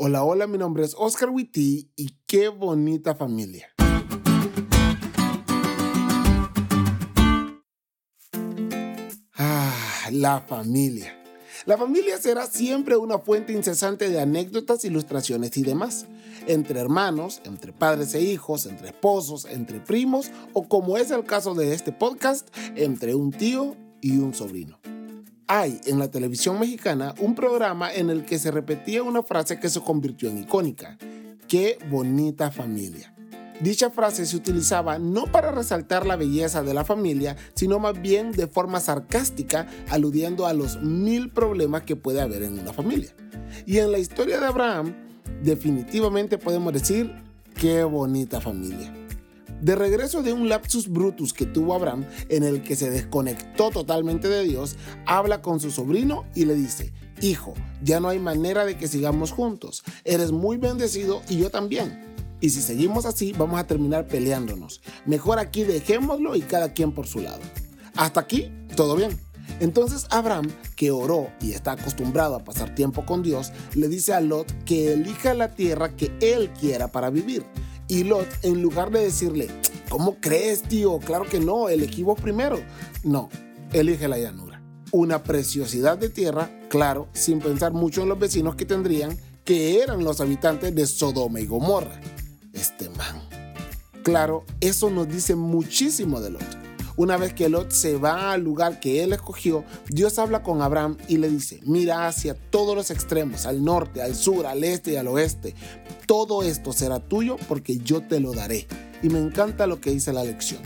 Hola, hola, mi nombre es Oscar Witty y qué bonita familia. Ah, la familia. La familia será siempre una fuente incesante de anécdotas, ilustraciones y demás. Entre hermanos, entre padres e hijos, entre esposos, entre primos o como es el caso de este podcast, entre un tío y un sobrino hay en la televisión mexicana un programa en el que se repetía una frase que se convirtió en icónica. Qué bonita familia. Dicha frase se utilizaba no para resaltar la belleza de la familia, sino más bien de forma sarcástica, aludiendo a los mil problemas que puede haber en una familia. Y en la historia de Abraham, definitivamente podemos decir, qué bonita familia. De regreso de un lapsus brutus que tuvo Abraham, en el que se desconectó totalmente de Dios, habla con su sobrino y le dice, Hijo, ya no hay manera de que sigamos juntos. Eres muy bendecido y yo también. Y si seguimos así, vamos a terminar peleándonos. Mejor aquí dejémoslo y cada quien por su lado. Hasta aquí, todo bien. Entonces Abraham, que oró y está acostumbrado a pasar tiempo con Dios, le dice a Lot que elija la tierra que él quiera para vivir. Y Lot, en lugar de decirle, ¿cómo crees, tío? Claro que no, elegimos primero. No, elige la llanura. Una preciosidad de tierra, claro, sin pensar mucho en los vecinos que tendrían, que eran los habitantes de Sodoma y Gomorra. Este man. Claro, eso nos dice muchísimo de Lot. Una vez que Lot se va al lugar que él escogió, Dios habla con Abraham y le dice, mira hacia todos los extremos, al norte, al sur, al este y al oeste. Todo esto será tuyo porque yo te lo daré. Y me encanta lo que dice la lección.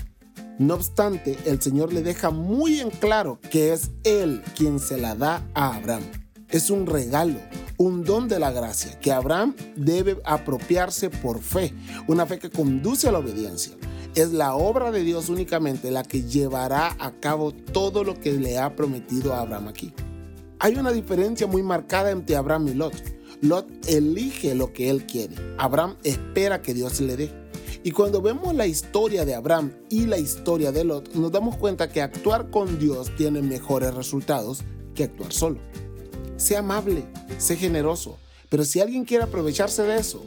No obstante, el Señor le deja muy en claro que es Él quien se la da a Abraham. Es un regalo, un don de la gracia que Abraham debe apropiarse por fe, una fe que conduce a la obediencia. Es la obra de Dios únicamente la que llevará a cabo todo lo que le ha prometido a Abraham aquí. Hay una diferencia muy marcada entre Abraham y Lot. Lot elige lo que él quiere. Abraham espera que Dios le dé. Y cuando vemos la historia de Abraham y la historia de Lot, nos damos cuenta que actuar con Dios tiene mejores resultados que actuar solo. Sé amable, sé generoso, pero si alguien quiere aprovecharse de eso,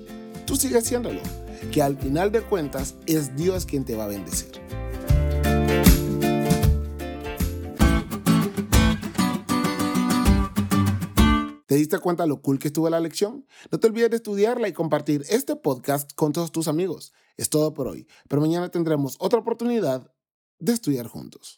tú sigue haciéndolo que al final de cuentas es Dios quien te va a bendecir. ¿Te diste cuenta lo cool que estuvo la lección? No te olvides de estudiarla y compartir este podcast con todos tus amigos. Es todo por hoy, pero mañana tendremos otra oportunidad de estudiar juntos.